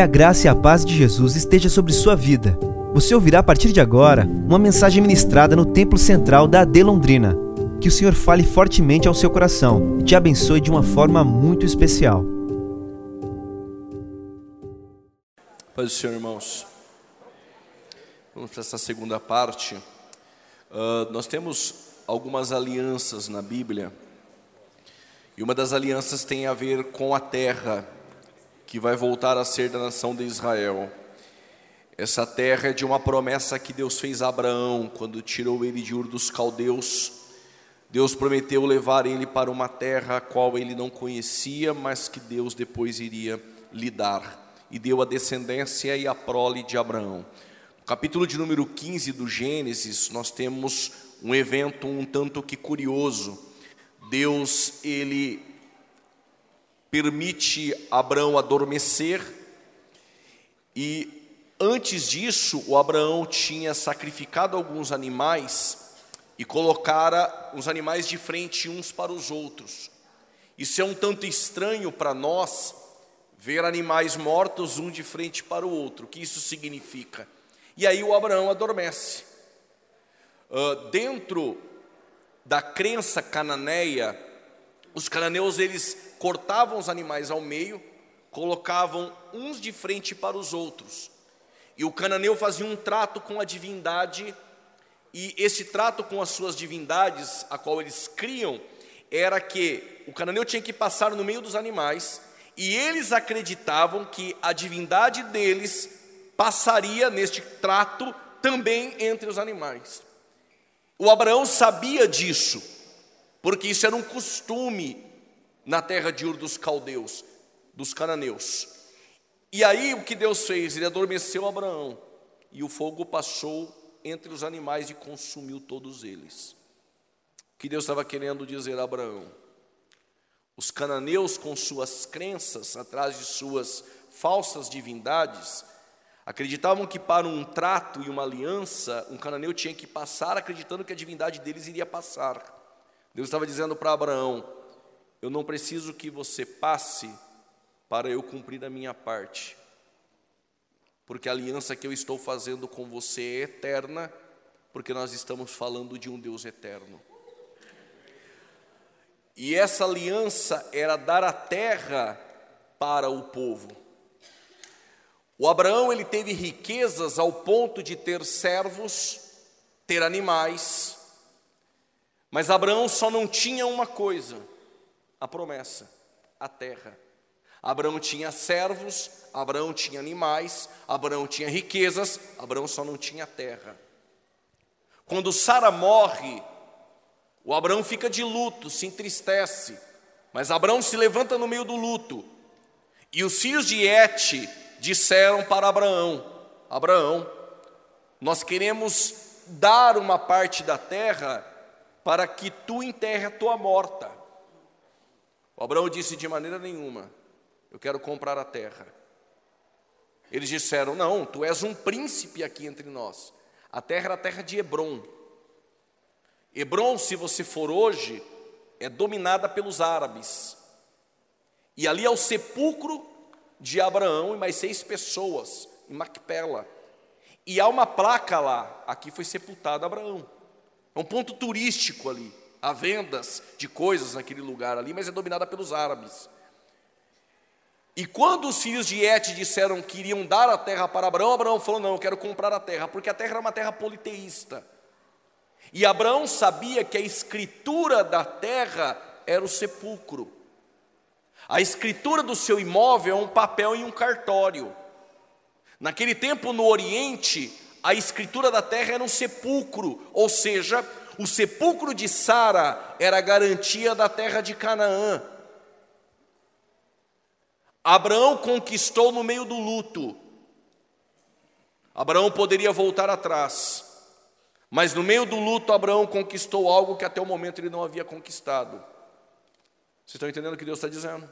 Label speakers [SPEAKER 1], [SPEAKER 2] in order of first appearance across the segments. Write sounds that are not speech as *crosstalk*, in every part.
[SPEAKER 1] Que a graça e a paz de Jesus esteja sobre sua vida. Você ouvirá a partir de agora uma mensagem ministrada no Templo Central da AD Londrina. Que o Senhor fale fortemente ao seu coração e te abençoe de uma forma muito especial.
[SPEAKER 2] Paz do Senhor, irmãos. Vamos para essa segunda parte. Uh, nós temos algumas alianças na Bíblia. E uma das alianças tem a ver com a terra que vai voltar a ser da nação de Israel. Essa terra é de uma promessa que Deus fez a Abraão quando tirou ele de Ur dos Caldeus. Deus prometeu levar ele para uma terra a qual ele não conhecia, mas que Deus depois iria lhe dar. E deu a descendência e a prole de Abraão. No capítulo de número 15 do Gênesis, nós temos um evento um tanto que curioso. Deus, ele permite Abraão adormecer e antes disso o Abraão tinha sacrificado alguns animais e colocara os animais de frente uns para os outros. Isso é um tanto estranho para nós ver animais mortos um de frente para o outro. O que isso significa? E aí o Abraão adormece. Uh, dentro da crença cananeia, os cananeus eles cortavam os animais ao meio, colocavam uns de frente para os outros. E o cananeu fazia um trato com a divindade, e esse trato com as suas divindades, a qual eles criam, era que o cananeu tinha que passar no meio dos animais, e eles acreditavam que a divindade deles passaria neste trato também entre os animais. O Abraão sabia disso, porque isso era um costume na terra de Ur dos caldeus, dos cananeus. E aí o que Deus fez? Ele adormeceu Abraão, e o fogo passou entre os animais e consumiu todos eles. O que Deus estava querendo dizer a Abraão? Os cananeus, com suas crenças, atrás de suas falsas divindades, acreditavam que para um trato e uma aliança, um cananeu tinha que passar acreditando que a divindade deles iria passar. Deus estava dizendo para Abraão: eu não preciso que você passe para eu cumprir a minha parte, porque a aliança que eu estou fazendo com você é eterna, porque nós estamos falando de um Deus eterno. E essa aliança era dar a terra para o povo. O Abraão ele teve riquezas ao ponto de ter servos, ter animais, mas Abraão só não tinha uma coisa: a promessa, a terra. Abraão tinha servos, Abraão tinha animais, Abraão tinha riquezas, Abraão só não tinha terra. Quando Sara morre, o Abraão fica de luto, se entristece, mas Abraão se levanta no meio do luto. E os filhos de Et disseram para Abraão: Abraão, nós queremos dar uma parte da terra para que tu enterre a tua morta. O Abraão disse: De maneira nenhuma, eu quero comprar a terra. Eles disseram: Não, tu és um príncipe aqui entre nós. A terra era a terra de Hebron. Hebron, se você for hoje, é dominada pelos árabes. E ali é o sepulcro de Abraão e mais seis pessoas, em Macpela. E há uma placa lá, aqui foi sepultado Abraão. É um ponto turístico ali. Há vendas de coisas naquele lugar ali, mas é dominada pelos árabes. E quando os filhos de Et disseram que iriam dar a terra para Abraão, Abraão falou: Não, eu quero comprar a terra, porque a terra era uma terra politeísta. E Abraão sabia que a escritura da terra era o sepulcro. A escritura do seu imóvel é um papel e um cartório. Naquele tempo, no Oriente, a escritura da terra era um sepulcro, ou seja, o sepulcro de Sara era a garantia da terra de Canaã. Abraão conquistou no meio do luto. Abraão poderia voltar atrás, mas no meio do luto, Abraão conquistou algo que até o momento ele não havia conquistado. Vocês estão entendendo o que Deus está dizendo?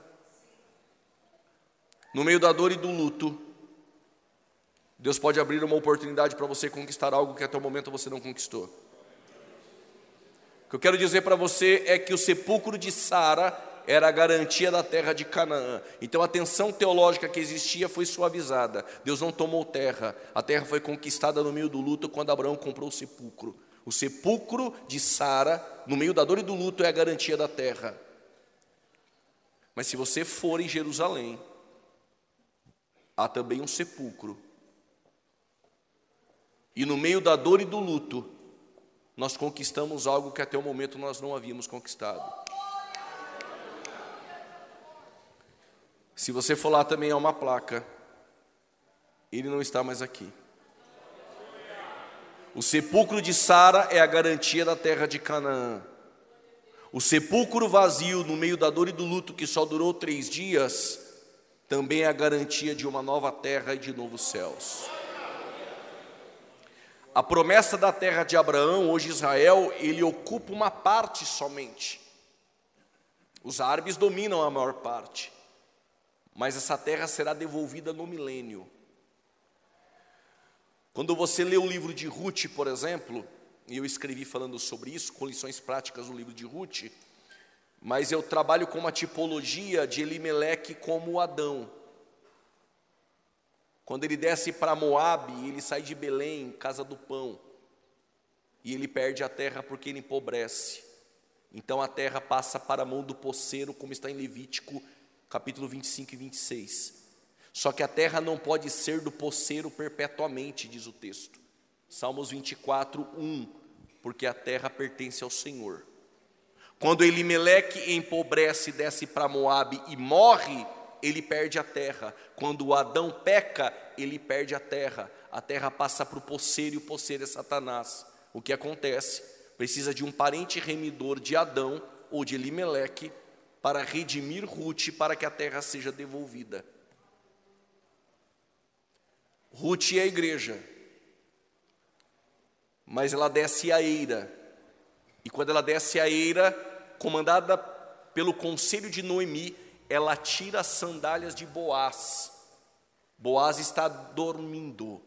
[SPEAKER 2] No meio da dor e do luto, Deus pode abrir uma oportunidade para você conquistar algo que até o momento você não conquistou. O que eu quero dizer para você é que o sepulcro de Sara era a garantia da terra de Canaã. Então a tensão teológica que existia foi suavizada. Deus não tomou terra, a terra foi conquistada no meio do luto quando Abraão comprou o sepulcro. O sepulcro de Sara, no meio da dor e do luto, é a garantia da terra. Mas se você for em Jerusalém, há também um sepulcro. E no meio da dor e do luto, nós conquistamos algo que até o momento nós não havíamos conquistado. Se você for lá também há uma placa, ele não está mais aqui. O sepulcro de Sara é a garantia da terra de Canaã. O sepulcro vazio no meio da dor e do luto que só durou três dias, também é a garantia de uma nova terra e de novos céus. A promessa da terra de Abraão, hoje Israel, ele ocupa uma parte somente. Os árabes dominam a maior parte, mas essa terra será devolvida no milênio. Quando você lê o livro de Ruth, por exemplo, e eu escrevi falando sobre isso, com lições práticas no livro de Ruth, mas eu trabalho com uma tipologia de Elimeleque como Adão. Quando ele desce para Moabe, ele sai de Belém, casa do pão, e ele perde a terra porque ele empobrece. Então a terra passa para a mão do poceiro, como está em Levítico, capítulo 25 e 26. Só que a terra não pode ser do poceiro perpetuamente, diz o texto. Salmos 24, 1 porque a terra pertence ao Senhor. Quando Elimeleque empobrece, desce para Moabe e morre, ele perde a terra. Quando Adão peca, ele perde a terra. A terra passa para o poceiro e o poceiro é Satanás. O que acontece? Precisa de um parente remidor de Adão ou de Elimeleque para redimir Ruth para que a terra seja devolvida. Ruth é a igreja mas ela desce a eira. E quando ela desce a eira, comandada pelo conselho de Noemi, ela tira as sandálias de Boaz. Boaz está dormindo.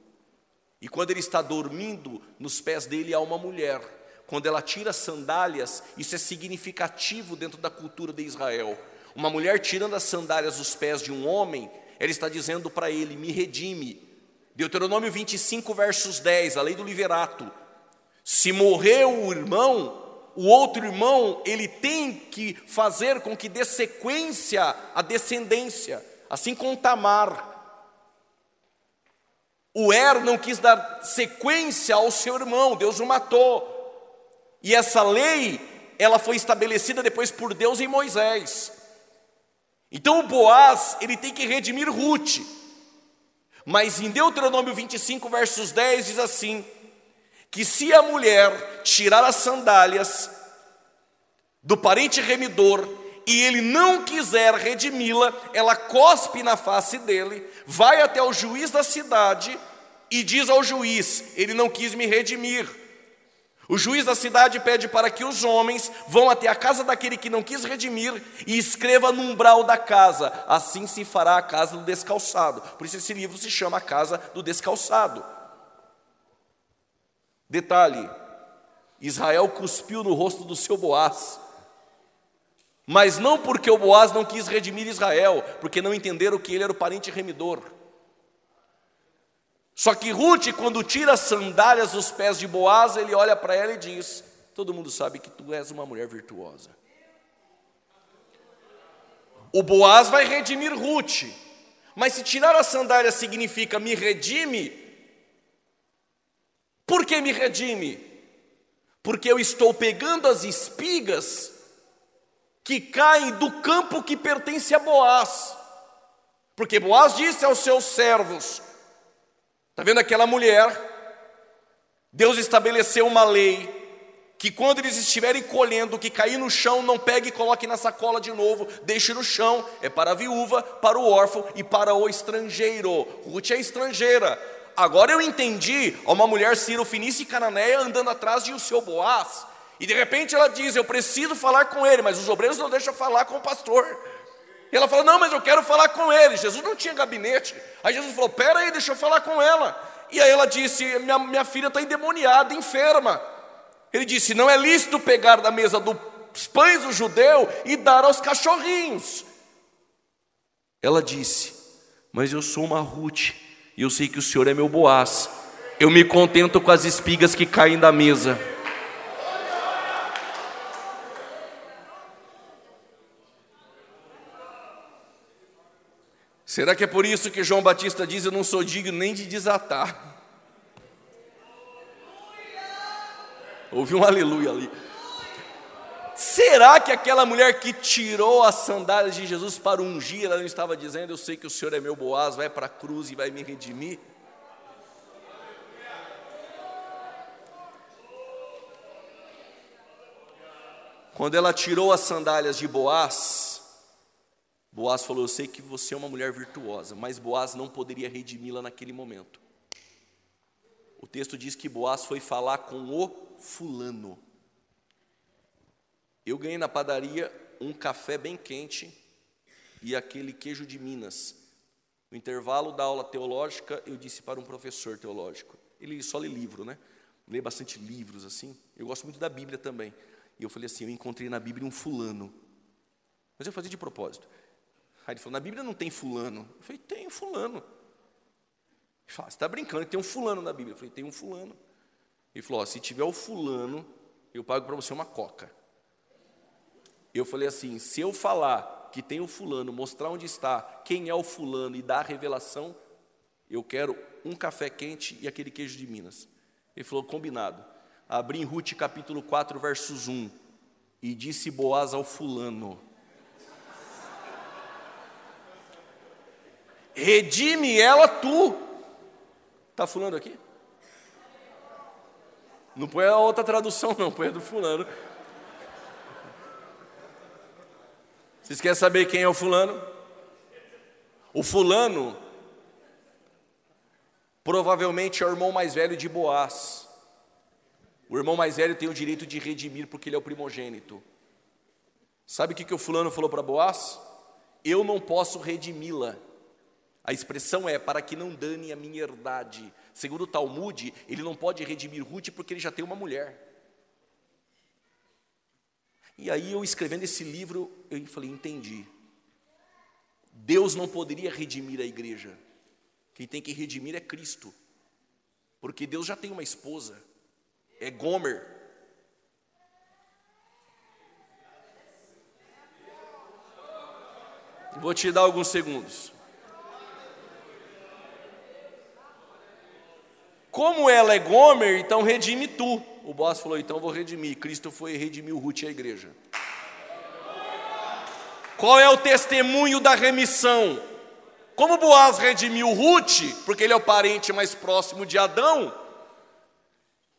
[SPEAKER 2] E quando ele está dormindo, nos pés dele há uma mulher. Quando ela tira as sandálias, isso é significativo dentro da cultura de Israel. Uma mulher tirando as sandálias dos pés de um homem, ela está dizendo para ele: Me redime. Deuteronômio 25, versos 10, a lei do liverato. Se morreu o irmão, o outro irmão, ele tem que fazer com que dê sequência à descendência, assim como Tamar. O Er não quis dar sequência ao seu irmão, Deus o matou. E essa lei, ela foi estabelecida depois por Deus em Moisés. Então o Boaz, ele tem que redimir Ruth. Mas em Deuteronômio 25, versos 10 diz assim: que se a mulher tirar as sandálias do parente remidor e ele não quiser redimi-la, ela cospe na face dele, vai até o juiz da cidade e diz ao juiz: Ele não quis me redimir. O juiz da cidade pede para que os homens vão até a casa daquele que não quis redimir e escreva no umbral da casa. Assim se fará a casa do descalçado. Por isso esse livro se chama a Casa do Descalçado. Detalhe: Israel cuspiu no rosto do seu Boaz, mas não porque o Boaz não quis redimir Israel, porque não entenderam que ele era o parente remidor. Só que Ruth, quando tira as sandálias dos pés de Boaz, ele olha para ela e diz: Todo mundo sabe que tu és uma mulher virtuosa. O Boaz vai redimir Ruth, mas se tirar as sandálias significa me redime, por que me redime? Porque eu estou pegando as espigas que caem do campo que pertence a Boaz. Porque Boaz disse aos seus servos: Está vendo aquela mulher? Deus estabeleceu uma lei que quando eles estiverem colhendo o que cair no chão, não pegue e coloque na sacola de novo, deixe no chão. É para a viúva, para o órfão e para o estrangeiro. Ruth é estrangeira. Agora eu entendi uma mulher Ciro Finícia e Cananeia andando atrás de o seu Boaz. E de repente ela diz: Eu preciso falar com ele, mas os obreiros não deixam falar com o pastor. E ela fala: Não, mas eu quero falar com ele. Jesus não tinha gabinete. Aí Jesus falou: Pera aí, deixa eu falar com ela. E aí ela disse: Minha, minha filha está endemoniada, enferma. Ele disse: Não é lícito pegar da mesa do os pães do judeu e dar aos cachorrinhos. Ela disse: Mas eu sou uma Ruth, e eu sei que o Senhor é meu Boaz. Eu me contento com as espigas que caem da mesa. Será que é por isso que João Batista diz: Eu não sou digno nem de desatar? Ouvi um aleluia ali. Será que aquela mulher que tirou as sandálias de Jesus para ungir, ela não estava dizendo: Eu sei que o Senhor é meu Boaz, vai para a cruz e vai me redimir? Quando ela tirou as sandálias de Boaz, Boaz falou: Eu sei que você é uma mulher virtuosa, mas Boaz não poderia redimi-la naquele momento. O texto diz que Boaz foi falar com o fulano. Eu ganhei na padaria um café bem quente e aquele queijo de Minas. No intervalo da aula teológica, eu disse para um professor teológico. Ele só lê livro, né? Lê bastante livros assim. Eu gosto muito da Bíblia também. E eu falei assim: eu encontrei na Bíblia um fulano. Mas eu fazia de propósito. Aí ele falou: na Bíblia não tem fulano. Eu falei: tem fulano. Ele falou: ah, você está brincando, tem um fulano na Bíblia. Eu falei: tem um fulano. Ele falou: se tiver o fulano, eu pago para você uma coca. Eu falei assim: se eu falar que tem o fulano, mostrar onde está, quem é o fulano e dar a revelação, eu quero um café quente e aquele queijo de Minas. Ele falou: combinado. Abri em Ruth capítulo 4, versos 1. E disse Boaz ao fulano: Redime ela tu. Está fulano aqui? Não põe a outra tradução, não, põe a do fulano. Vocês querem saber quem é o fulano? O fulano provavelmente é o irmão mais velho de Boaz. O irmão mais velho tem o direito de redimir porque ele é o primogênito. Sabe o que, que o fulano falou para Boaz? Eu não posso redimi-la. A expressão é para que não dane a minha herdade. Segundo o Talmud, ele não pode redimir Ruth porque ele já tem uma mulher. E aí eu escrevendo esse livro, eu falei, entendi. Deus não poderia redimir a igreja. Quem tem que redimir é Cristo. Porque Deus já tem uma esposa. É Gomer. Vou te dar alguns segundos. Como ela é Gomer, então redime tu. O boss falou: então vou redimir. Cristo foi redimir o Ruth e a igreja. Qual é o testemunho da remissão? Como Boaz redimiu Ruth, porque ele é o parente mais próximo de Adão,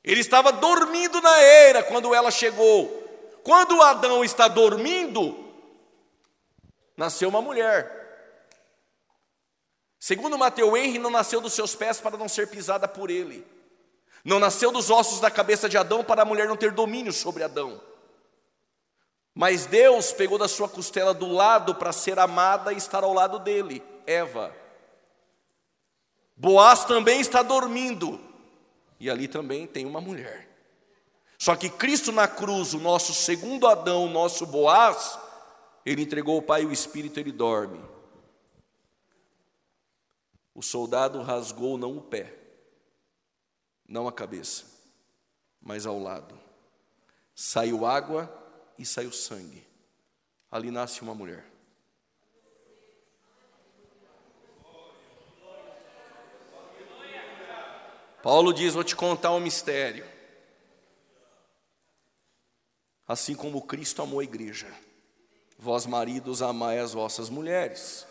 [SPEAKER 2] ele estava dormindo na eira quando ela chegou. Quando Adão está dormindo, nasceu uma mulher. Segundo Mateu Henry, não nasceu dos seus pés para não ser pisada por ele. Não nasceu dos ossos da cabeça de Adão para a mulher não ter domínio sobre Adão. Mas Deus pegou da sua costela do lado para ser amada e estar ao lado dele, Eva. Boaz também está dormindo, e ali também tem uma mulher. Só que Cristo na cruz, o nosso segundo Adão, o nosso Boaz, ele entregou o Pai e o Espírito, ele dorme. O soldado rasgou não o pé, não a cabeça, mas ao lado. Saiu água e saiu sangue. Ali nasce uma mulher. Paulo diz: Vou te contar um mistério. Assim como Cristo amou a igreja, vós maridos amai as vossas mulheres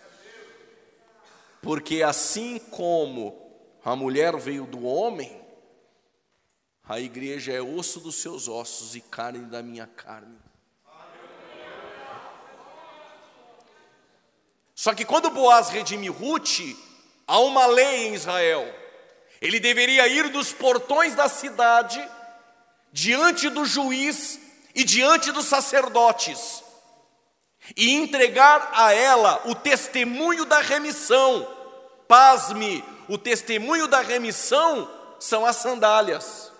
[SPEAKER 2] porque assim como a mulher veio do homem, a igreja é osso dos seus ossos e carne da minha carne. Só que quando Boaz redime Ruth, há uma lei em Israel. Ele deveria ir dos portões da cidade, diante do juiz e diante dos sacerdotes e entregar a ela o testemunho da remissão. Pasme, o testemunho da remissão são as sandálias.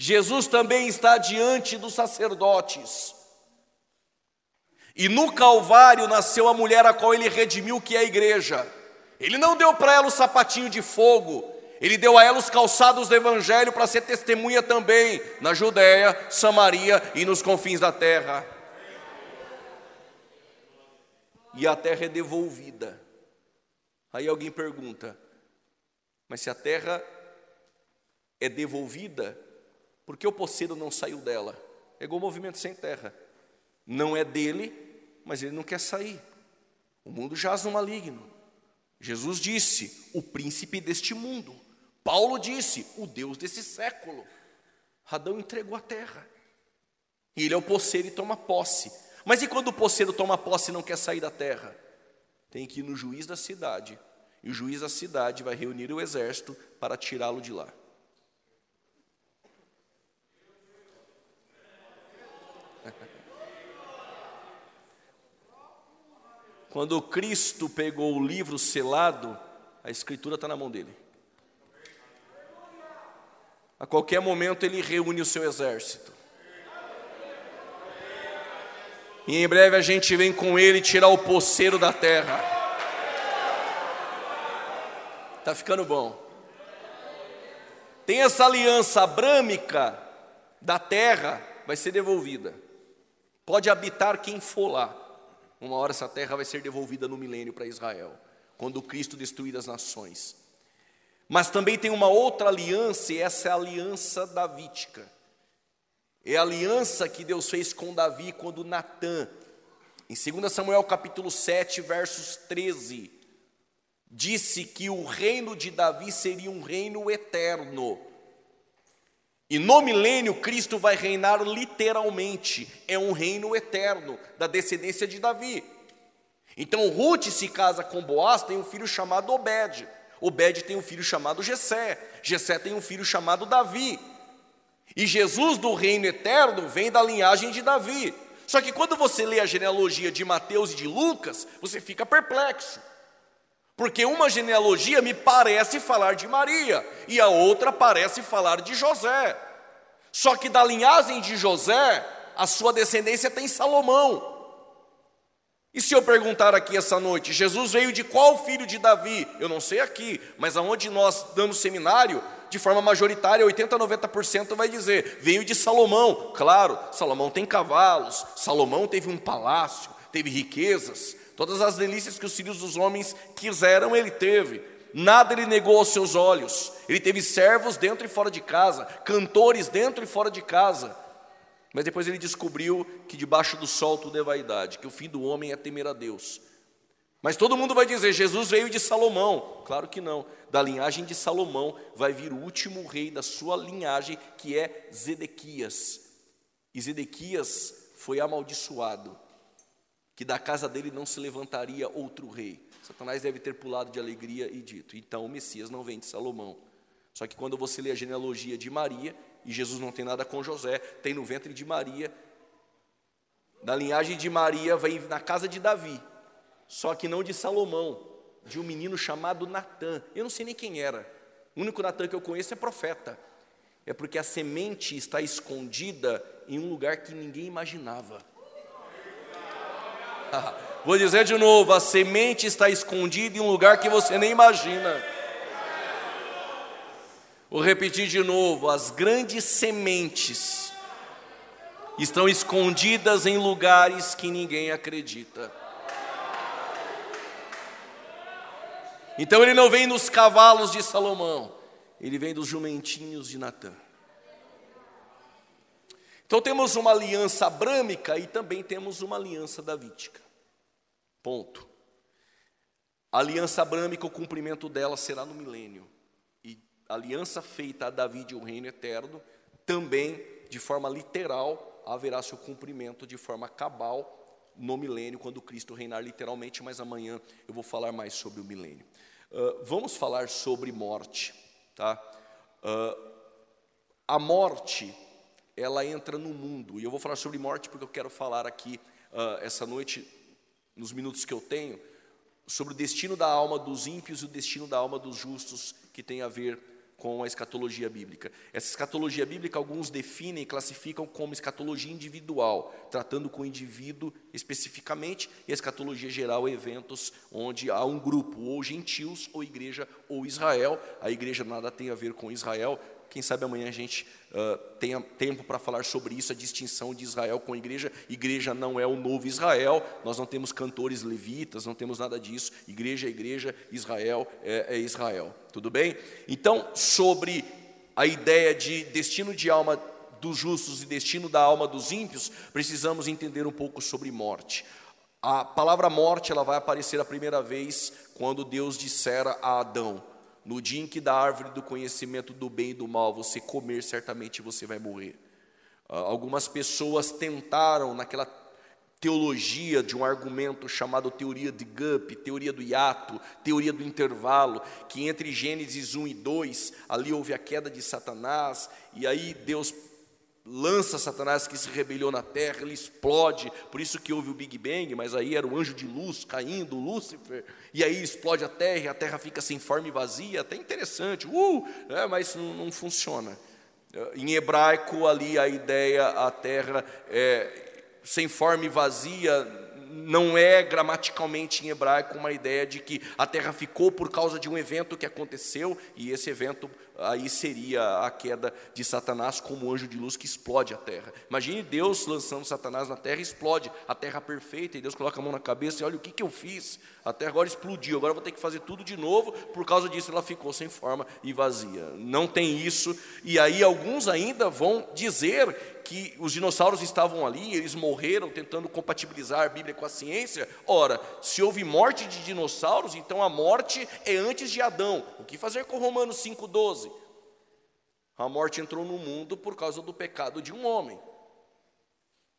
[SPEAKER 2] Jesus também está diante dos sacerdotes. E no Calvário nasceu a mulher a qual ele redimiu, que é a igreja. Ele não deu para ela o sapatinho de fogo, ele deu a ela os calçados do evangelho para ser testemunha também na Judéia, Samaria e nos confins da terra. E a terra é devolvida. Aí alguém pergunta: mas se a terra é devolvida, por que o poceiro não saiu dela? É igual o movimento sem terra. Não é dele, mas ele não quer sair. O mundo jaz no maligno. Jesus disse, o príncipe deste mundo. Paulo disse, o Deus desse século. Adão entregou a terra. E ele é o poceiro e toma posse. Mas e quando o poceiro toma posse e não quer sair da terra? Tem que ir no juiz da cidade. E o juiz da cidade vai reunir o exército para tirá-lo de lá. *laughs* Quando Cristo pegou o livro selado, a escritura está na mão dele. A qualquer momento ele reúne o seu exército. E em breve a gente vem com ele tirar o poceiro da terra. Está ficando bom. Tem essa aliança abrâmica da terra, vai ser devolvida. Pode habitar quem for lá. Uma hora essa terra vai ser devolvida no milênio para Israel, quando Cristo destruir as nações. Mas também tem uma outra aliança, e essa é a aliança davídica. É a aliança que Deus fez com Davi quando Natã, em 2 Samuel capítulo 7, versos 13, disse que o reino de Davi seria um reino eterno. E no milênio, Cristo vai reinar literalmente, é um reino eterno, da descendência de Davi. Então Ruth se casa com Boaz, tem um filho chamado Obed. Obed tem um filho chamado Jessé. Jessé tem um filho chamado Davi. E Jesus do reino eterno vem da linhagem de Davi. Só que quando você lê a genealogia de Mateus e de Lucas, você fica perplexo. Porque uma genealogia me parece falar de Maria e a outra parece falar de José. Só que da linhagem de José, a sua descendência tem Salomão. E se eu perguntar aqui essa noite, Jesus veio de qual filho de Davi? Eu não sei aqui, mas aonde nós damos seminário, de forma majoritária, 80, 90% vai dizer, veio de Salomão. Claro, Salomão tem cavalos, Salomão teve um palácio, teve riquezas, Todas as delícias que os filhos dos homens quiseram, ele teve. Nada ele negou aos seus olhos. Ele teve servos dentro e fora de casa, cantores dentro e fora de casa. Mas depois ele descobriu que debaixo do sol tudo é vaidade, que o fim do homem é temer a Deus. Mas todo mundo vai dizer: Jesus veio de Salomão. Claro que não. Da linhagem de Salomão vai vir o último rei da sua linhagem, que é Zedequias. E Zedequias foi amaldiçoado que da casa dele não se levantaria outro rei. Satanás deve ter pulado de alegria e dito: então o Messias não vem de Salomão. Só que quando você lê a genealogia de Maria, e Jesus não tem nada com José, tem no ventre de Maria, da linhagem de Maria vem na casa de Davi, só que não de Salomão, de um menino chamado Natã. Eu não sei nem quem era. O único Natã que eu conheço é profeta. É porque a semente está escondida em um lugar que ninguém imaginava. *laughs* Vou dizer de novo: a semente está escondida em um lugar que você nem imagina. Vou repetir de novo: as grandes sementes estão escondidas em lugares que ninguém acredita. Então ele não vem nos cavalos de Salomão, ele vem dos jumentinhos de Natã. Então temos uma aliança abrâmica e também temos uma aliança davídica. Ponto. A aliança abrâmica, o cumprimento dela será no milênio. E a aliança feita a Davi de um reino eterno, também, de forma literal, haverá seu cumprimento de forma cabal no milênio, quando Cristo reinar literalmente, mas amanhã eu vou falar mais sobre o milênio. Uh, vamos falar sobre morte, tá? Uh, a morte ela entra no mundo. E eu vou falar sobre morte porque eu quero falar aqui uh, essa noite, nos minutos que eu tenho, sobre o destino da alma dos ímpios e o destino da alma dos justos, que tem a ver com a escatologia bíblica. Essa escatologia bíblica, alguns definem e classificam como escatologia individual, tratando com o indivíduo especificamente, e a escatologia geral, eventos onde há um grupo, ou gentios, ou igreja, ou Israel. A igreja nada tem a ver com Israel, quem sabe amanhã a gente uh, tenha tempo para falar sobre isso, a distinção de Israel com a igreja. Igreja não é o novo Israel, nós não temos cantores levitas, não temos nada disso. Igreja é igreja, Israel é, é Israel. Tudo bem? Então, sobre a ideia de destino de alma dos justos e destino da alma dos ímpios, precisamos entender um pouco sobre morte. A palavra morte ela vai aparecer a primeira vez quando Deus dissera a Adão: no dia em que da árvore do conhecimento do bem e do mal você comer, certamente você vai morrer. Ah, algumas pessoas tentaram, naquela teologia de um argumento chamado teoria de Gup, teoria do hiato, teoria do intervalo, que entre Gênesis 1 e 2, ali houve a queda de Satanás, e aí Deus lança Satanás que se rebelou na terra, ele explode, por isso que houve o Big Bang, mas aí era o anjo de luz caindo, Lúcifer, e aí explode a terra e a terra fica sem forma e vazia, até interessante, uh, é, mas não, não, funciona. Em hebraico, ali a ideia, a terra é, sem forma e vazia, não é gramaticalmente em hebraico uma ideia de que a terra ficou por causa de um evento que aconteceu, e esse evento aí seria a queda de Satanás como anjo de luz que explode a terra. Imagine Deus lançando Satanás na terra, explode a terra perfeita, e Deus coloca a mão na cabeça e olha o que, que eu fiz. A terra agora explodiu, agora vou ter que fazer tudo de novo, por causa disso ela ficou sem forma e vazia. Não tem isso, e aí alguns ainda vão dizer que os dinossauros estavam ali, eles morreram tentando compatibilizar a Bíblia com a ciência. Ora, se houve morte de dinossauros, então a morte é antes de Adão. O que fazer com Romanos 5,12? A morte entrou no mundo por causa do pecado de um homem.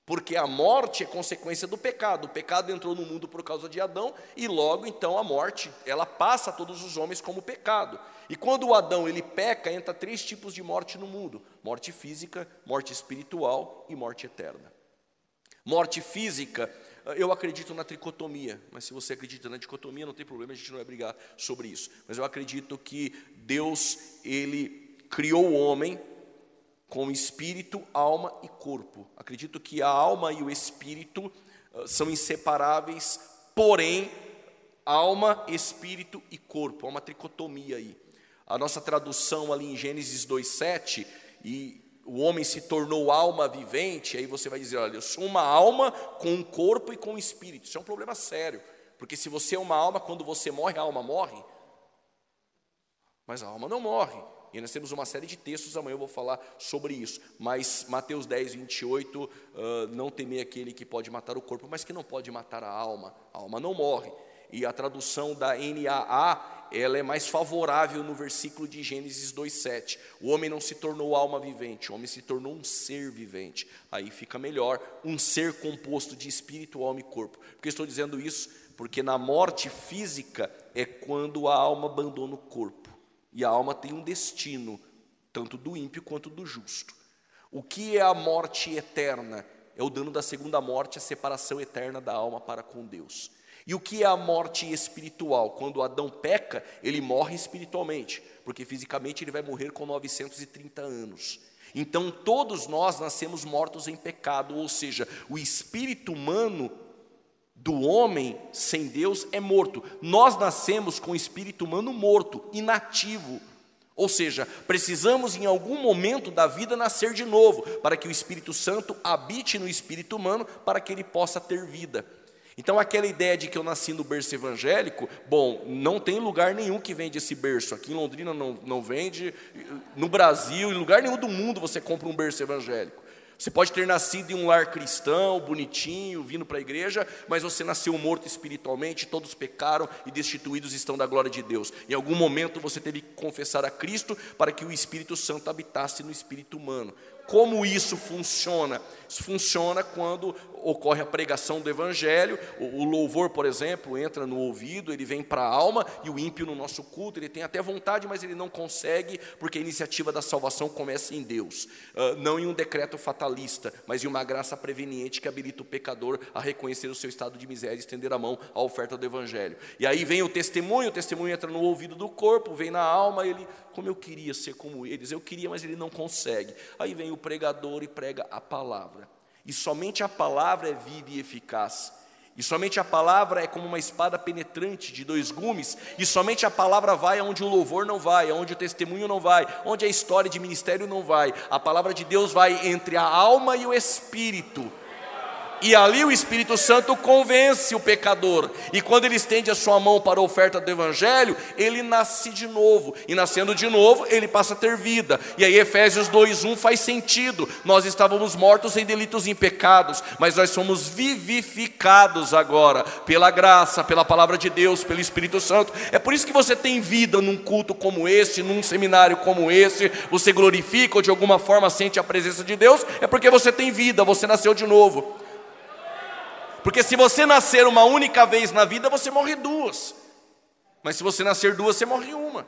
[SPEAKER 2] Porque a morte é consequência do pecado. O pecado entrou no mundo por causa de Adão e logo então a morte, ela passa a todos os homens como pecado. E quando o Adão ele peca, entra três tipos de morte no mundo: morte física, morte espiritual e morte eterna. Morte física, eu acredito na tricotomia, mas se você acredita na dicotomia, não tem problema, a gente não vai brigar sobre isso. Mas eu acredito que Deus, ele criou o homem com espírito, alma e corpo. Acredito que a alma e o espírito uh, são inseparáveis, porém, alma, espírito e corpo. Há uma tricotomia aí. A nossa tradução ali em Gênesis 2,7, e o homem se tornou alma vivente, aí você vai dizer: olha, eu sou uma alma com um corpo e com um espírito. Isso é um problema sério, porque se você é uma alma, quando você morre, a alma morre, mas a alma não morre. E nós temos uma série de textos, amanhã eu vou falar sobre isso. Mas Mateus 10, 28, uh, não temer aquele que pode matar o corpo, mas que não pode matar a alma. A alma não morre. E a tradução da NAA, ela é mais favorável no versículo de Gênesis 2,7. O homem não se tornou alma vivente, o homem se tornou um ser vivente. Aí fica melhor, um ser composto de espírito, alma e corpo. Por que estou dizendo isso? Porque na morte física é quando a alma abandona o corpo. E a alma tem um destino, tanto do ímpio quanto do justo. O que é a morte eterna? É o dano da segunda morte, a separação eterna da alma para com Deus. E o que é a morte espiritual? Quando Adão peca, ele morre espiritualmente, porque fisicamente ele vai morrer com 930 anos. Então todos nós nascemos mortos em pecado, ou seja, o espírito humano do homem sem Deus é morto. Nós nascemos com o espírito humano morto, inativo. Ou seja, precisamos em algum momento da vida nascer de novo, para que o Espírito Santo habite no espírito humano, para que ele possa ter vida. Então, aquela ideia de que eu nasci no berço evangélico, bom, não tem lugar nenhum que vende esse berço. Aqui em Londrina não, não vende, no Brasil, em lugar nenhum do mundo você compra um berço evangélico. Você pode ter nascido em um lar cristão, bonitinho, vindo para a igreja, mas você nasceu morto espiritualmente, todos pecaram e destituídos estão da glória de Deus. Em algum momento você teve que confessar a Cristo para que o Espírito Santo habitasse no espírito humano. Como isso funciona? Isso funciona quando ocorre a pregação do Evangelho, o, louvor, por exemplo, entra no ouvido, ele vem para a alma, e o ímpio no nosso culto, ele tem até vontade, mas ele não consegue, porque a iniciativa da salvação começa em Deus, uh, não em um decreto fatalista, mas em uma graça preveniente que habilita o pecador a reconhecer o seu estado de miséria e estender a mão à oferta do Evangelho. E aí vem o testemunho, o testemunho entra no ouvido do corpo, vem na alma, ele, como eu queria ser como eles, eu queria, mas ele não consegue. Aí vem o pregador e prega a palavra. E somente a palavra é viva e eficaz. E somente a palavra é como uma espada penetrante de dois gumes, e somente a palavra vai aonde o louvor não vai, aonde o testemunho não vai, onde a história de ministério não vai. A palavra de Deus vai entre a alma e o espírito. E ali o Espírito Santo convence o pecador. E quando ele estende a sua mão para a oferta do Evangelho, ele nasce de novo. E nascendo de novo, ele passa a ter vida. E aí Efésios 2,1 faz sentido. Nós estávamos mortos em delitos e em pecados, mas nós somos vivificados agora, pela graça, pela palavra de Deus, pelo Espírito Santo. É por isso que você tem vida num culto como esse, num seminário como esse, você glorifica ou de alguma forma sente a presença de Deus, é porque você tem vida, você nasceu de novo. Porque se você nascer uma única vez na vida, você morre duas. Mas se você nascer duas, você morre uma.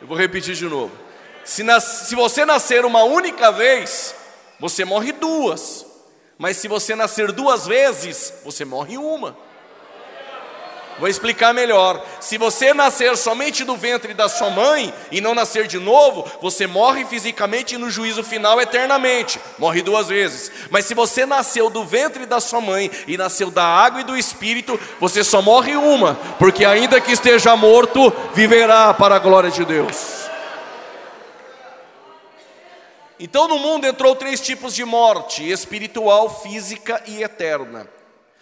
[SPEAKER 2] Eu vou repetir de novo. Se, nas, se você nascer uma única vez, você morre duas. Mas se você nascer duas vezes, você morre uma. Vou explicar melhor. Se você nascer somente do ventre da sua mãe e não nascer de novo, você morre fisicamente e no juízo final eternamente. Morre duas vezes. Mas se você nasceu do ventre da sua mãe e nasceu da água e do espírito, você só morre uma, porque ainda que esteja morto, viverá para a glória de Deus. Então no mundo entrou três tipos de morte: espiritual, física e eterna.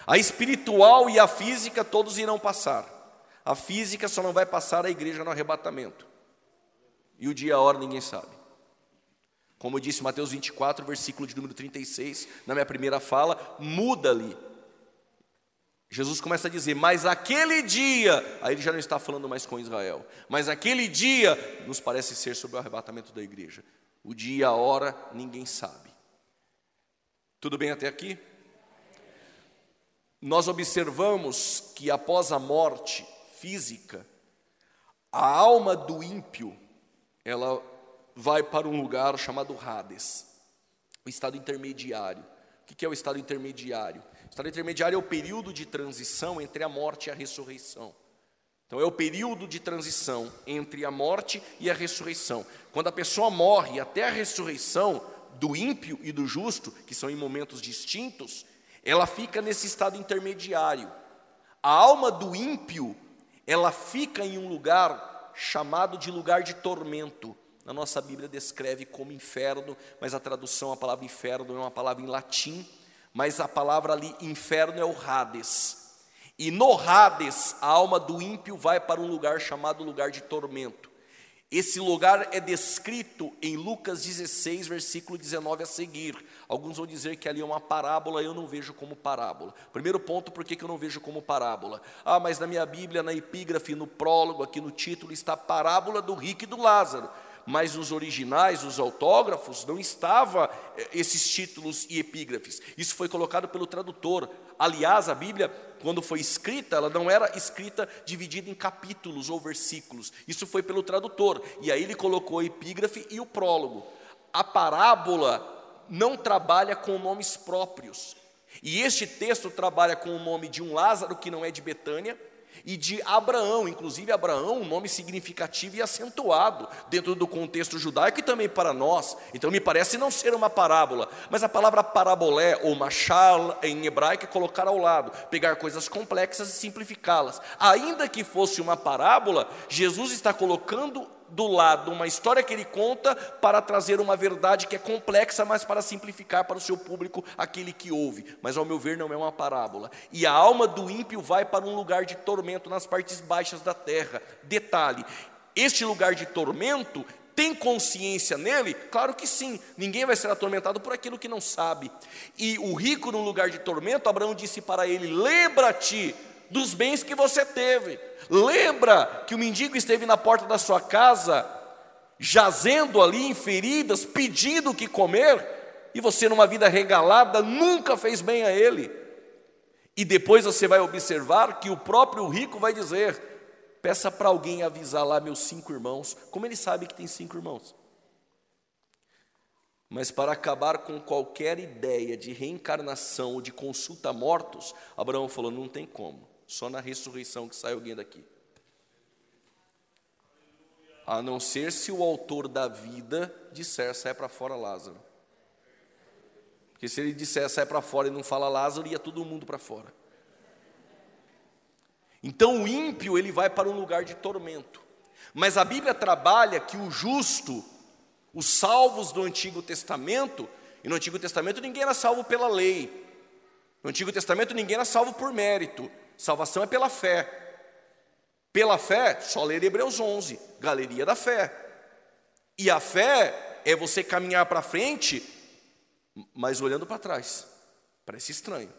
[SPEAKER 2] A espiritual e a física todos irão passar. A física só não vai passar a igreja no arrebatamento. E o dia e a hora ninguém sabe. Como eu disse, Mateus 24, versículo de número 36, na minha primeira fala, muda ali. Jesus começa a dizer, mas aquele dia, aí ele já não está falando mais com Israel, mas aquele dia nos parece ser sobre o arrebatamento da igreja. O dia e a hora ninguém sabe. Tudo bem até aqui? Nós observamos que após a morte física, a alma do ímpio, ela vai para um lugar chamado Hades, o estado intermediário. O que é o estado intermediário? O estado intermediário é o período de transição entre a morte e a ressurreição. Então, é o período de transição entre a morte e a ressurreição. Quando a pessoa morre até a ressurreição do ímpio e do justo, que são em momentos distintos, ela fica nesse estado intermediário. A alma do ímpio, ela fica em um lugar chamado de lugar de tormento. Na nossa Bíblia descreve como inferno, mas a tradução, a palavra inferno é uma palavra em latim, mas a palavra ali inferno é o Hades. E no Hades, a alma do ímpio vai para um lugar chamado lugar de tormento. Esse lugar é descrito em Lucas 16, versículo 19 a seguir. Alguns vão dizer que ali é uma parábola, eu não vejo como parábola. Primeiro ponto, por que eu não vejo como parábola? Ah, mas na minha Bíblia, na epígrafe, no prólogo, aqui no título, está a parábola do rico e do Lázaro. Mas nos originais, os autógrafos, não estava eh, esses títulos e epígrafes. Isso foi colocado pelo tradutor. Aliás, a Bíblia, quando foi escrita, ela não era escrita dividida em capítulos ou versículos. Isso foi pelo tradutor. E aí ele colocou a epígrafe e o prólogo. A parábola não trabalha com nomes próprios. E este texto trabalha com o nome de um Lázaro que não é de Betânia, e de Abraão, inclusive Abraão, um nome significativo e acentuado dentro do contexto judaico e também para nós. Então me parece não ser uma parábola, mas a palavra parabolé ou machal em hebraico é colocar ao lado, pegar coisas complexas e simplificá-las. Ainda que fosse uma parábola, Jesus está colocando do lado uma história que ele conta para trazer uma verdade que é complexa, mas para simplificar para o seu público aquele que ouve. Mas ao meu ver não é uma parábola. E a alma do ímpio vai para um lugar de tormento nas partes baixas da terra. Detalhe: este lugar de tormento tem consciência nele? Claro que sim. Ninguém vai ser atormentado por aquilo que não sabe. E o rico no lugar de tormento, Abraão disse para ele: Lembra-te dos bens que você teve. Lembra que o mendigo esteve na porta da sua casa, jazendo ali em feridas, pedindo o que comer, e você, numa vida regalada, nunca fez bem a ele. E depois você vai observar que o próprio rico vai dizer: peça para alguém avisar lá meus cinco irmãos. Como ele sabe que tem cinco irmãos? Mas para acabar com qualquer ideia de reencarnação ou de consulta a mortos, Abraão falou: não tem como, só na ressurreição que sai alguém daqui. A não ser se o autor da vida disser, sai para fora Lázaro. Porque se ele disser, sai para fora e não fala Lázaro, ia todo mundo para fora. Então o ímpio, ele vai para um lugar de tormento. Mas a Bíblia trabalha que o justo, os salvos do Antigo Testamento, e no Antigo Testamento ninguém era salvo pela lei. No Antigo Testamento ninguém era salvo por mérito. Salvação é pela fé. Pela fé, só ler Hebreus 11, galeria da fé. E a fé é você caminhar para frente, mas olhando para trás. Parece estranho.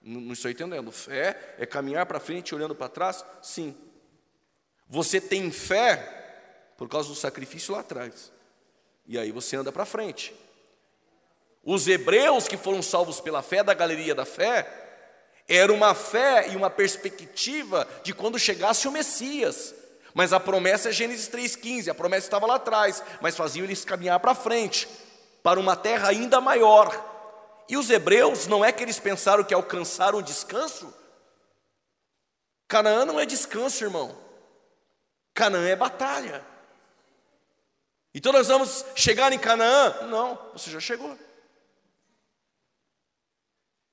[SPEAKER 2] Não, estou entendendo. Fé é caminhar para frente olhando para trás? Sim. Você tem fé por causa do sacrifício lá atrás. E aí você anda para frente. Os hebreus que foram salvos pela fé da galeria da fé, era uma fé e uma perspectiva de quando chegasse o Messias. Mas a promessa é Gênesis 3,15, a promessa estava lá atrás, mas faziam eles caminhar para frente, para uma terra ainda maior. E os hebreus, não é que eles pensaram que alcançaram o descanso? Canaã não é descanso, irmão. Canaã é batalha. Então nós vamos chegar em Canaã? Não, você já chegou.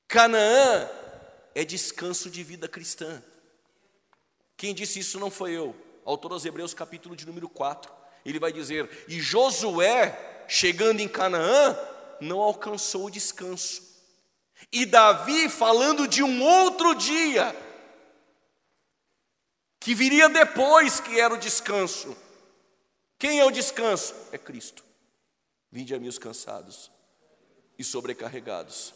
[SPEAKER 2] Canaã é descanso de vida cristã. Quem disse isso não foi eu. Autor aos Hebreus, capítulo de número 4. Ele vai dizer: E Josué, chegando em Canaã, não alcançou o descanso. E Davi, falando de um outro dia, que viria depois, que era o descanso. Quem é o descanso? É Cristo. Vinde a mim os cansados e sobrecarregados.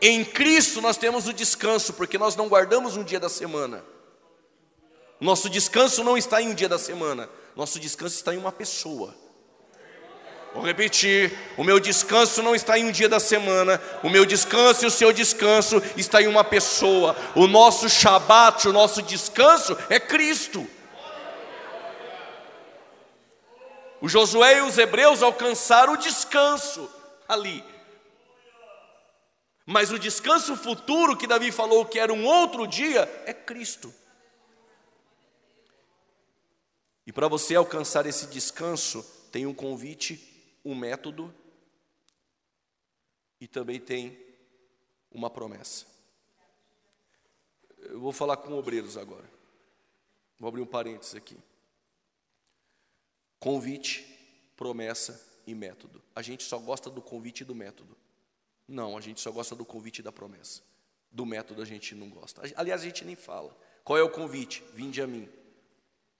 [SPEAKER 2] Em Cristo nós temos o descanso, porque nós não guardamos um dia da semana. Nosso descanso não está em um dia da semana, nosso descanso está em uma pessoa. Vou repetir: o meu descanso não está em um dia da semana, o meu descanso e o seu descanso está em uma pessoa. O nosso Shabat, o nosso descanso é Cristo. O Josué e os hebreus alcançaram o descanso ali. Mas o descanso futuro que Davi falou que era um outro dia é Cristo. E para você alcançar esse descanso, tem um convite um método e também tem uma promessa. Eu vou falar com obreiros agora. Vou abrir um parênteses aqui. Convite, promessa e método. A gente só gosta do convite e do método. Não, a gente só gosta do convite e da promessa. Do método a gente não gosta. Aliás, a gente nem fala. Qual é o convite? Vinde a mim.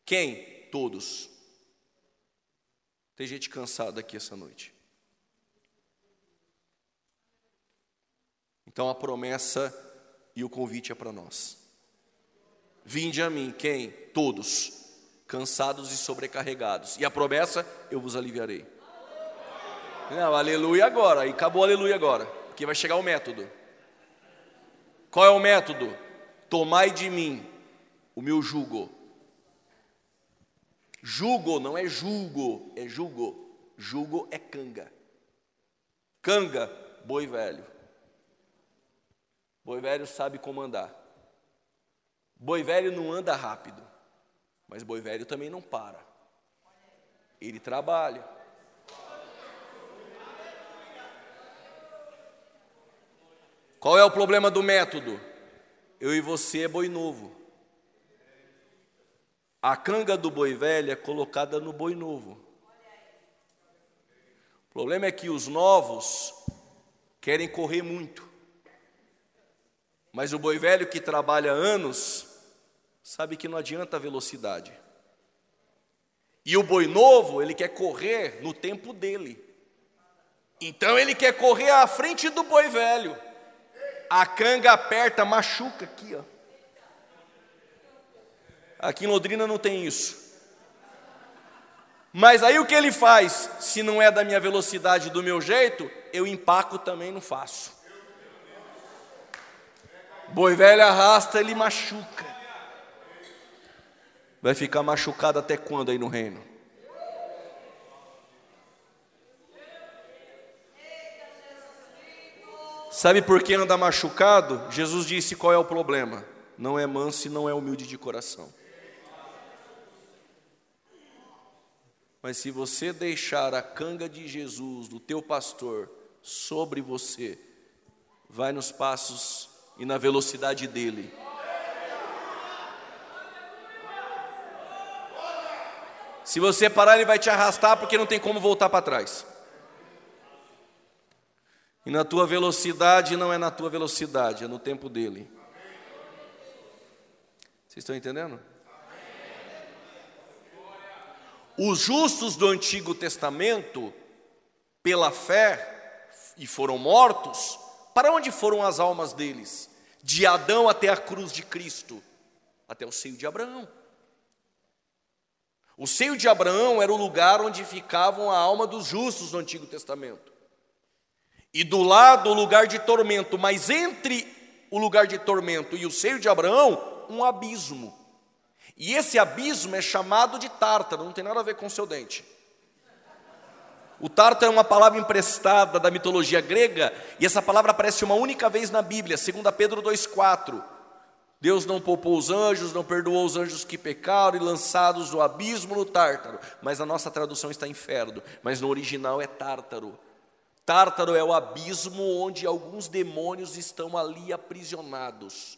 [SPEAKER 2] Quem? Todos. Tem gente cansada aqui essa noite. Então a promessa e o convite é para nós. Vinde a mim, quem? Todos, cansados e sobrecarregados. E a promessa, eu vos aliviarei. Não, aleluia agora. E acabou aleluia agora. Porque vai chegar o método. Qual é o método? Tomai de mim o meu jugo Jugo não é julgo, é julgo. Julgo é canga. Canga, boi velho. Boi velho sabe como andar. Boi velho não anda rápido, mas boi velho também não para. Ele trabalha. Qual é o problema do método? Eu e você é boi novo. A canga do boi velho é colocada no boi novo. O problema é que os novos querem correr muito. Mas o boi velho que trabalha anos sabe que não adianta a velocidade. E o boi novo, ele quer correr no tempo dele. Então ele quer correr à frente do boi velho. A canga aperta, machuca aqui, ó. Aqui em Londrina não tem isso. Mas aí o que ele faz? Se não é da minha velocidade, do meu jeito, eu empaco também, não faço. Boi velho arrasta, ele machuca. Vai ficar machucado até quando aí no reino? Sabe por que anda machucado? Jesus disse qual é o problema. Não é manso e não é humilde de coração. Mas se você deixar a canga de Jesus, do teu pastor, sobre você, vai nos passos e na velocidade dele. Se você parar, ele vai te arrastar porque não tem como voltar para trás. E na tua velocidade não é na tua velocidade, é no tempo dele. Vocês estão entendendo? Os justos do Antigo Testamento, pela fé, e foram mortos, para onde foram as almas deles? De Adão até a cruz de Cristo, até o seio de Abraão. O seio de Abraão era o lugar onde ficavam a alma dos justos no Antigo Testamento. E do lado o lugar de tormento, mas entre o lugar de tormento e o seio de Abraão, um abismo. E esse abismo é chamado de tártaro, não tem nada a ver com o seu dente. O tártaro é uma palavra emprestada da mitologia grega, e essa palavra aparece uma única vez na Bíblia, 2 Pedro 2,4. Deus não poupou os anjos, não perdoou os anjos que pecaram e lançados no abismo no tártaro. Mas a nossa tradução está inferno, mas no original é tártaro. Tártaro é o abismo onde alguns demônios estão ali aprisionados.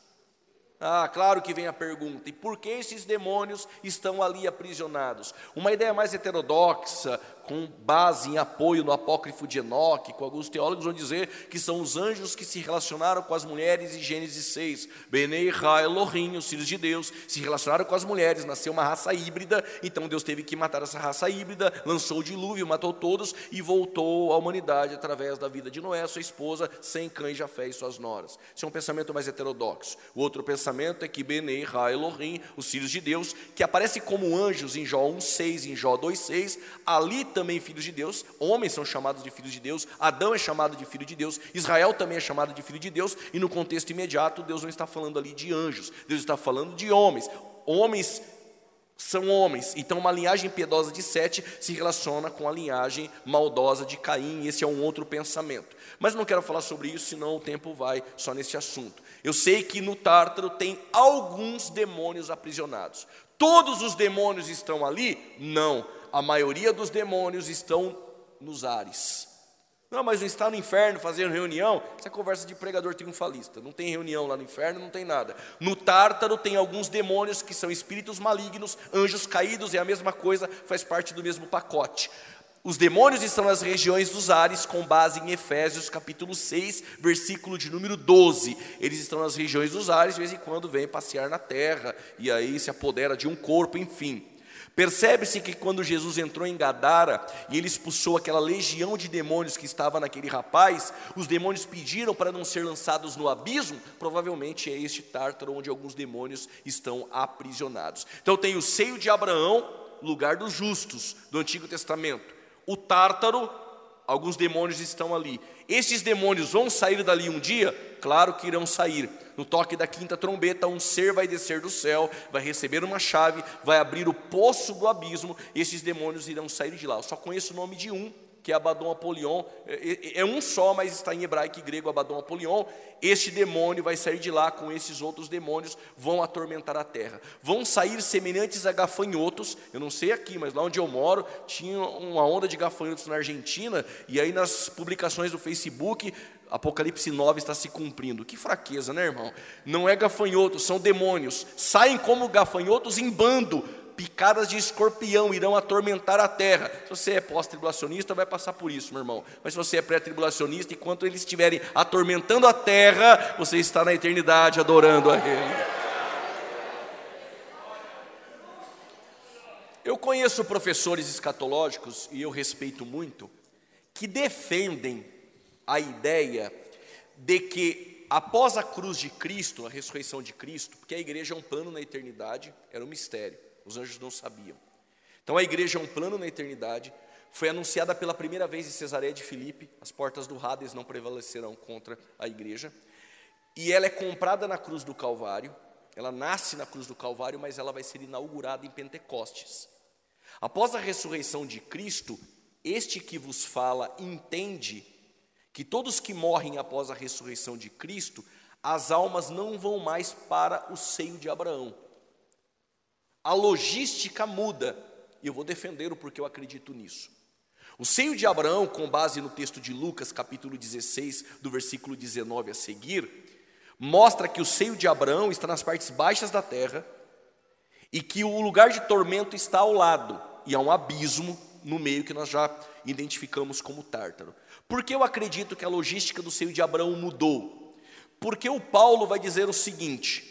[SPEAKER 2] Ah, claro que vem a pergunta: e por que esses demônios estão ali aprisionados? Uma ideia mais heterodoxa, com base em apoio no apócrifo de Enoque, com alguns teólogos vão dizer que são os anjos que se relacionaram com as mulheres em Gênesis 6. Benei, Ra, Elohim, os filhos de Deus, se relacionaram com as mulheres, nasceu uma raça híbrida, então Deus teve que matar essa raça híbrida, lançou o dilúvio, matou todos e voltou à humanidade através da vida de Noé, sua esposa, sem cães, Jafé e suas noras. Isso é um pensamento mais heterodoxo. O outro pensamento é que Benei, Ra, Elohim, os filhos de Deus, que aparece como anjos em Jó 1,6, em Jó 2,6, ali também filhos de Deus, homens são chamados de filhos de Deus, Adão é chamado de filho de Deus, Israel também é chamado de filho de Deus, e no contexto imediato, Deus não está falando ali de anjos, Deus está falando de homens. Homens são homens, então uma linhagem piedosa de Sete se relaciona com a linhagem maldosa de Caim, esse é um outro pensamento. Mas não quero falar sobre isso, senão o tempo vai só nesse assunto. Eu sei que no Tártaro tem alguns demônios aprisionados. Todos os demônios estão ali? Não a maioria dos demônios estão nos ares. Não, mas não está no inferno fazendo reunião? Essa é conversa de pregador triunfalista. Não tem reunião lá no inferno, não tem nada. No Tártaro tem alguns demônios que são espíritos malignos, anjos caídos, é a mesma coisa, faz parte do mesmo pacote. Os demônios estão nas regiões dos ares, com base em Efésios capítulo 6, versículo de número 12. Eles estão nas regiões dos ares, de vez em quando vêm passear na terra, e aí se apodera de um corpo, enfim. Percebe-se que quando Jesus entrou em Gadara e ele expulsou aquela legião de demônios que estava naquele rapaz, os demônios pediram para não ser lançados no abismo, provavelmente é este tártaro onde alguns demônios estão aprisionados. Então tem o seio de Abraão, lugar dos justos do Antigo Testamento. O tártaro, alguns demônios estão ali. Esses demônios vão sair dali um dia? Claro que irão sair no toque da quinta trombeta, um ser vai descer do céu, vai receber uma chave, vai abrir o poço do abismo, e esses demônios irão sair de lá. Eu só conheço o nome de um, que é Abaddon Apolion, é, é, é, um só, mas está em hebraico e grego Abaddon Apolion. Este demônio vai sair de lá com esses outros demônios, vão atormentar a terra. Vão sair semelhantes a gafanhotos, eu não sei aqui, mas lá onde eu moro, tinha uma onda de gafanhotos na Argentina, e aí nas publicações do Facebook, Apocalipse 9 está se cumprindo. Que fraqueza, né, irmão? Não é gafanhoto, são demônios. Saem como gafanhotos em bando, picadas de escorpião irão atormentar a terra. Se você é pós-tribulacionista, vai passar por isso, meu irmão. Mas se você é pré-tribulacionista, enquanto eles estiverem atormentando a terra, você está na eternidade adorando a Ele. Eu conheço professores escatológicos, e eu respeito muito, que defendem a ideia de que após a cruz de Cristo, a ressurreição de Cristo, porque a igreja é um plano na eternidade, era um mistério, os anjos não sabiam. Então a igreja é um plano na eternidade, foi anunciada pela primeira vez em Cesareia de Filipe, as portas do Hades não prevalecerão contra a igreja, e ela é comprada na cruz do Calvário, ela nasce na cruz do Calvário, mas ela vai ser inaugurada em Pentecostes. Após a ressurreição de Cristo, este que vos fala entende que todos que morrem após a ressurreição de Cristo, as almas não vão mais para o seio de Abraão. A logística muda, e eu vou defender o porque eu acredito nisso. O seio de Abraão, com base no texto de Lucas, capítulo 16, do versículo 19 a seguir, mostra que o seio de Abraão está nas partes baixas da terra e que o lugar de tormento está ao lado, e há um abismo no meio que nós já identificamos como Tártaro. Por que eu acredito que a logística do seio de Abraão mudou? Porque o Paulo vai dizer o seguinte,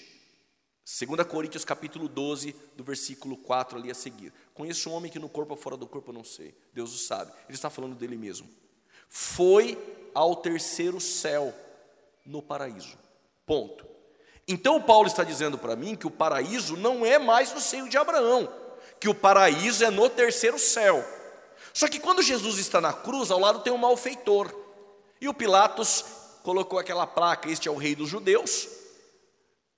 [SPEAKER 2] 2 Coríntios capítulo 12, do versículo 4 ali a seguir. Conheço um homem que no corpo ou fora do corpo eu não sei, Deus o sabe. Ele está falando dele mesmo. Foi ao terceiro céu no paraíso. Ponto. Então Paulo está dizendo para mim que o paraíso não é mais no seio de Abraão, que o paraíso é no terceiro céu. Só que quando Jesus está na cruz, ao lado tem um malfeitor. E o Pilatos colocou aquela placa: Este é o rei dos judeus.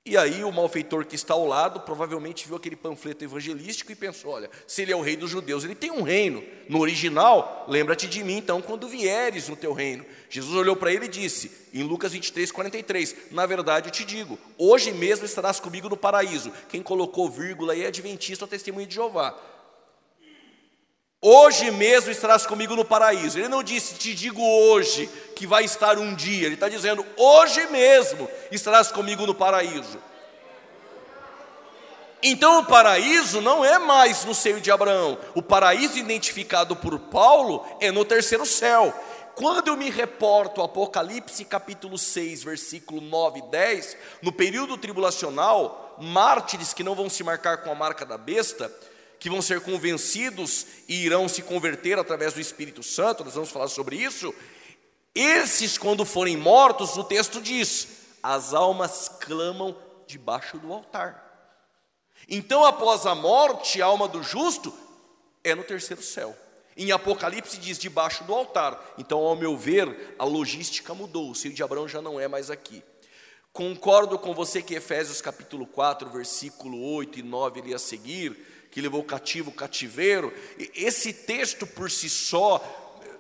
[SPEAKER 2] E aí o malfeitor que está ao lado provavelmente viu aquele panfleto evangelístico e pensou: olha, se ele é o rei dos judeus, ele tem um reino. No original, lembra-te de mim então quando vieres no teu reino. Jesus olhou para ele e disse, em Lucas 23, 43, na verdade eu te digo, hoje mesmo estarás comigo no paraíso. Quem colocou vírgula aí é adventista testemunho de Jeová. Hoje mesmo estarás comigo no paraíso. Ele não disse, te digo hoje, que vai estar um dia. Ele está dizendo, hoje mesmo estarás comigo no paraíso. Então o paraíso não é mais no seio de Abraão. O paraíso identificado por Paulo é no terceiro céu. Quando eu me reporto Apocalipse capítulo 6, versículo 9 e 10, no período tribulacional, mártires que não vão se marcar com a marca da besta, que vão ser convencidos e irão se converter através do Espírito Santo, nós vamos falar sobre isso. Esses, quando forem mortos, o texto diz: as almas clamam debaixo do altar. Então, após a morte, a alma do justo é no terceiro céu. Em Apocalipse diz debaixo do altar. Então, ao meu ver, a logística mudou. O seio de Abraão já não é mais aqui. Concordo com você que Efésios capítulo 4, versículo 8 e 9 ali a seguir, que levou cativo o cativeiro. Esse texto por si só,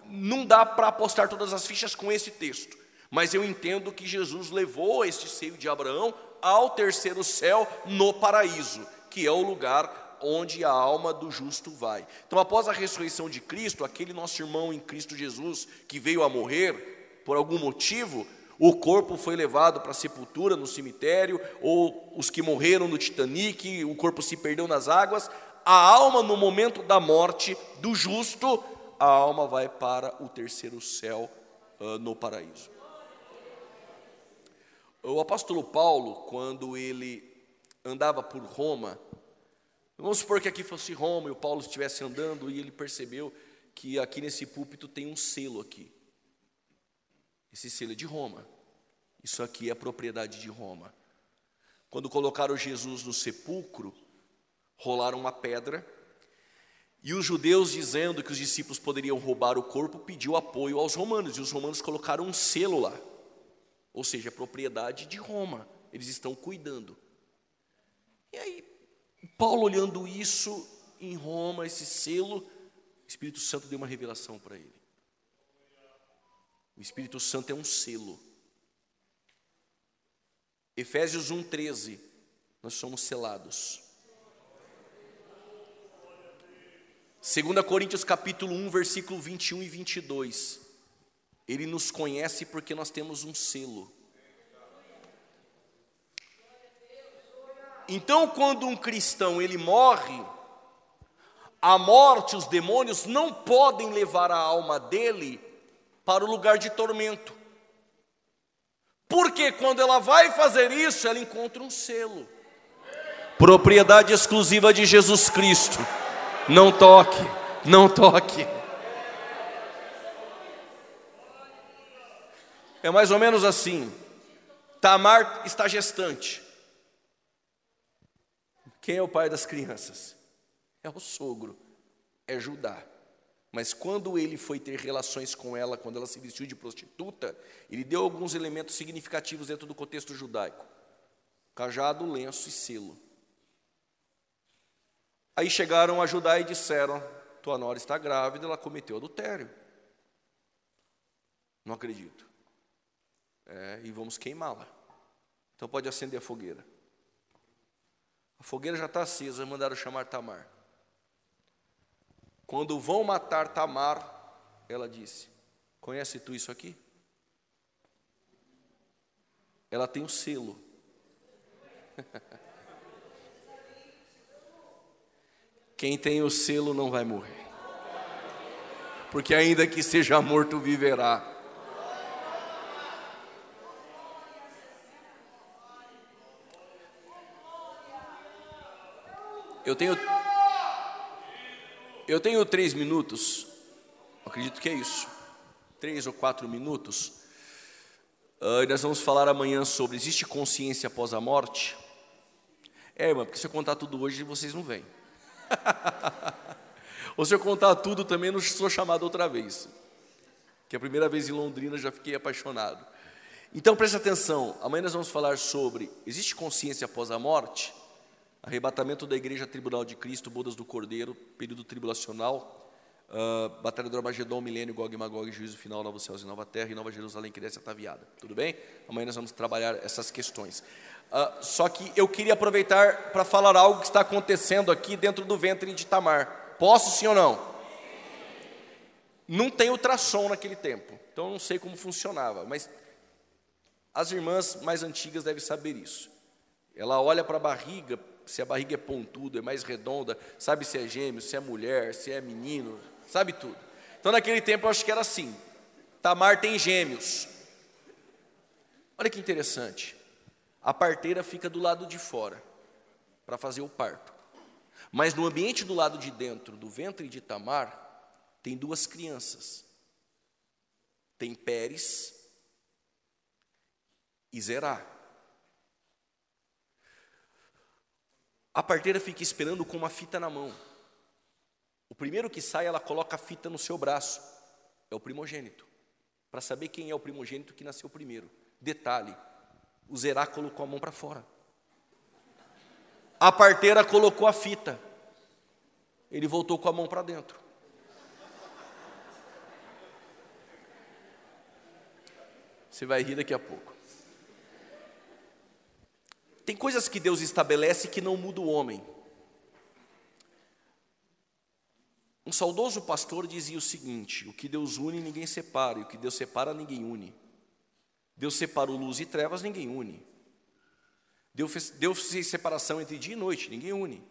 [SPEAKER 2] não dá para apostar todas as fichas com esse texto. Mas eu entendo que Jesus levou este seio de Abraão ao terceiro céu no paraíso, que é o lugar onde a alma do justo vai. Então, após a ressurreição de Cristo, aquele nosso irmão em Cristo Jesus que veio a morrer por algum motivo, o corpo foi levado para a sepultura no cemitério, ou os que morreram no Titanic, o corpo se perdeu nas águas. A alma, no momento da morte do justo, a alma vai para o terceiro céu uh, no paraíso. O apóstolo Paulo, quando ele andava por Roma, vamos supor que aqui fosse Roma e o Paulo estivesse andando e ele percebeu que aqui nesse púlpito tem um selo aqui. Esse selo é de Roma. Isso aqui é propriedade de Roma. Quando colocaram Jesus no sepulcro, rolaram uma pedra, e os judeus, dizendo que os discípulos poderiam roubar o corpo, pediu apoio aos romanos, e os romanos colocaram um selo lá, ou seja, propriedade de Roma, eles estão cuidando. E aí, Paulo olhando isso em Roma, esse selo, o Espírito Santo deu uma revelação para ele. O Espírito Santo é um selo. Efésios 1,13, nós somos selados. 2 Coríntios capítulo 1, versículo 21 e 22. Ele nos conhece porque nós temos um selo. Então, quando um cristão ele morre, a morte, os demônios não podem levar a alma dele para o lugar de tormento. Porque quando ela vai fazer isso, ela encontra um selo. Propriedade exclusiva de Jesus Cristo. Não toque, não toque. É mais ou menos assim. Tamar está gestante. Quem é o pai das crianças? É o sogro, é Judá. Mas quando ele foi ter relações com ela, quando ela se vestiu de prostituta, ele deu alguns elementos significativos dentro do contexto judaico: cajado, lenço e selo. Aí chegaram a Judá e disseram: Tua nora está grávida, ela cometeu adultério. Não acredito. É, e vamos queimá-la. Então pode acender a fogueira. A fogueira já está acesa, mandaram chamar Tamar. Quando vão matar Tamar, ela disse: Conhece tu isso aqui? Ela tem o um selo. *laughs* Quem tem o selo não vai morrer. Porque ainda que seja morto, viverá. Eu tenho. Eu tenho três minutos, acredito que é isso, três ou quatro minutos. Uh, e nós vamos falar amanhã sobre existe consciência após a morte. É, irmã, porque se eu contar tudo hoje, vocês não vêm. *laughs* Ou se eu contar tudo, também não sou chamado outra vez. Que a primeira vez em Londrina já fiquei apaixonado. Então preste atenção, amanhã nós vamos falar sobre existe consciência após a morte? Arrebatamento da Igreja Tribunal de Cristo, Bodas do Cordeiro, período tribulacional, uh, Batalha do Armagedon, Milênio, Gog e Magog, Juízo Final, Novos Céus e Nova Terra, e Nova Jerusalém que desce ataviada. Tudo bem? Amanhã nós vamos trabalhar essas questões. Uh, só que eu queria aproveitar para falar algo que está acontecendo aqui dentro do ventre de Tamar. Posso sim ou não? Não tem ultrassom naquele tempo, então eu não sei como funcionava, mas as irmãs mais antigas devem saber isso. Ela olha para a barriga, se a barriga é pontuda, é mais redonda, sabe se é gêmeo, se é mulher, se é menino, sabe tudo. Então naquele tempo eu acho que era assim. Tamar tem gêmeos. Olha que interessante. A parteira fica do lado de fora para fazer o parto. Mas no ambiente do lado de dentro do ventre de Tamar tem duas crianças. Tem Pérez e Zerá. A parteira fica esperando com uma fita na mão. O primeiro que sai, ela coloca a fita no seu braço. É o primogênito. Para saber quem é o primogênito que nasceu primeiro. Detalhe: o Zerá colocou a mão para fora. A parteira colocou a fita. Ele voltou com a mão para dentro. Você vai rir daqui a pouco. Tem coisas que Deus estabelece que não muda o homem. Um saudoso pastor dizia o seguinte: o que Deus une, ninguém separa, e o que Deus separa, ninguém une. Deus separou luz e trevas, ninguém une. Deus fez, Deus fez separação entre dia e noite, ninguém une.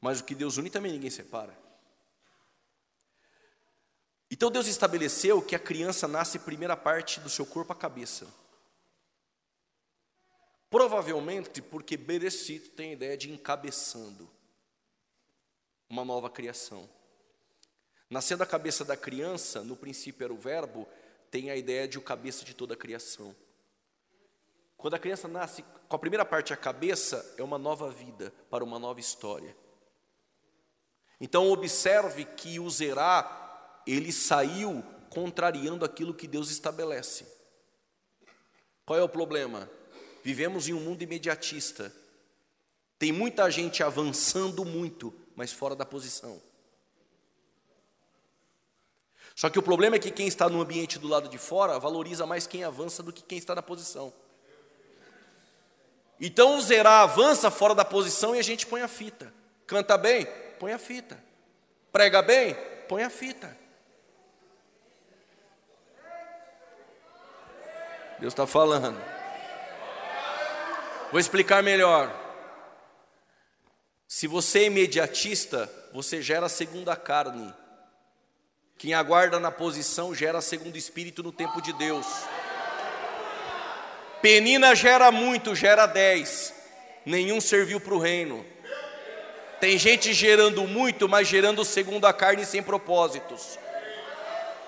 [SPEAKER 2] Mas o que Deus une também ninguém separa. Então Deus estabeleceu que a criança nasce primeira parte do seu corpo à cabeça. Provavelmente porque Bereshit tem a ideia de encabeçando uma nova criação. Nascendo a cabeça da criança, no princípio era o verbo, tem a ideia de o cabeça de toda a criação. Quando a criança nasce com a primeira parte a cabeça, é uma nova vida para uma nova história. Então observe que o Zerá, ele saiu contrariando aquilo que Deus estabelece. Qual é o problema? Vivemos em um mundo imediatista. Tem muita gente avançando muito, mas fora da posição. Só que o problema é que quem está no ambiente do lado de fora valoriza mais quem avança do que quem está na posição. Então o Zerá avança fora da posição e a gente põe a fita. Canta bem? Põe a fita. Prega bem? Põe a fita. Deus está falando. Vou explicar melhor. Se você é imediatista, você gera a segunda carne. Quem aguarda na posição gera segundo espírito no tempo de Deus. Penina gera muito, gera dez. Nenhum serviu para o reino. Tem gente gerando muito, mas gerando segundo a carne sem propósitos.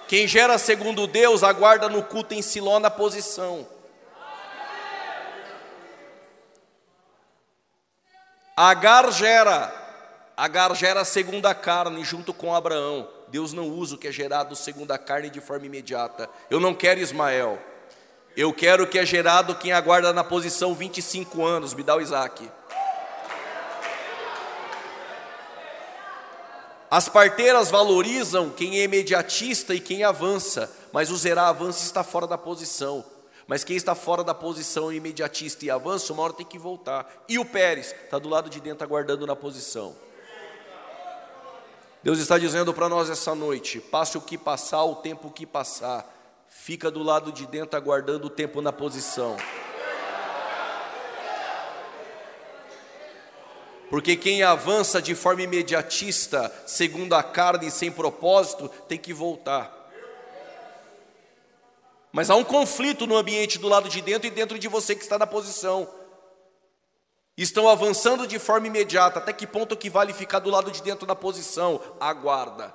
[SPEAKER 2] Quem gera segundo Deus aguarda no culto em Siló na posição. Agar gera, Agar gera a carne junto com Abraão. Deus não usa o que é gerado segundo a carne de forma imediata. Eu não quero Ismael. Eu quero o que é gerado quem aguarda na posição 25 anos, me dá o Isaac. As parteiras valorizam quem é imediatista e quem avança, mas o Zerá avança está fora da posição. Mas quem está fora da posição imediatista e avança, uma hora tem que voltar. E o Pérez está do lado de dentro aguardando na posição. Deus está dizendo para nós essa noite: passe o que passar, o tempo que passar, fica do lado de dentro aguardando o tempo na posição. Porque quem avança de forma imediatista, segundo a carne e sem propósito, tem que voltar. Mas há um conflito no ambiente do lado de dentro e dentro de você que está na posição estão avançando de forma imediata. Até que ponto que vale ficar do lado de dentro da posição? Aguarda.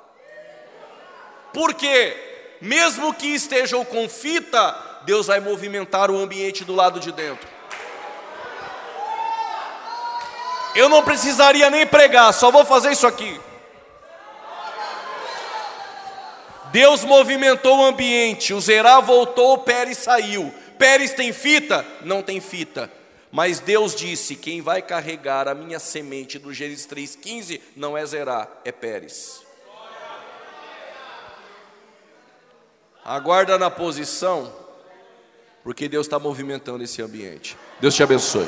[SPEAKER 2] Porque, mesmo que estejam com fita, Deus vai movimentar o ambiente do lado de dentro. Eu não precisaria nem pregar, só vou fazer isso aqui. Deus movimentou o ambiente, o Zerá voltou, Pérez saiu. Pérez tem fita? Não tem fita. Mas Deus disse: quem vai carregar a minha semente do Gênesis 3,15 não é Zerá, é Pérez. Aguarda na posição, porque Deus está movimentando esse ambiente. Deus te abençoe.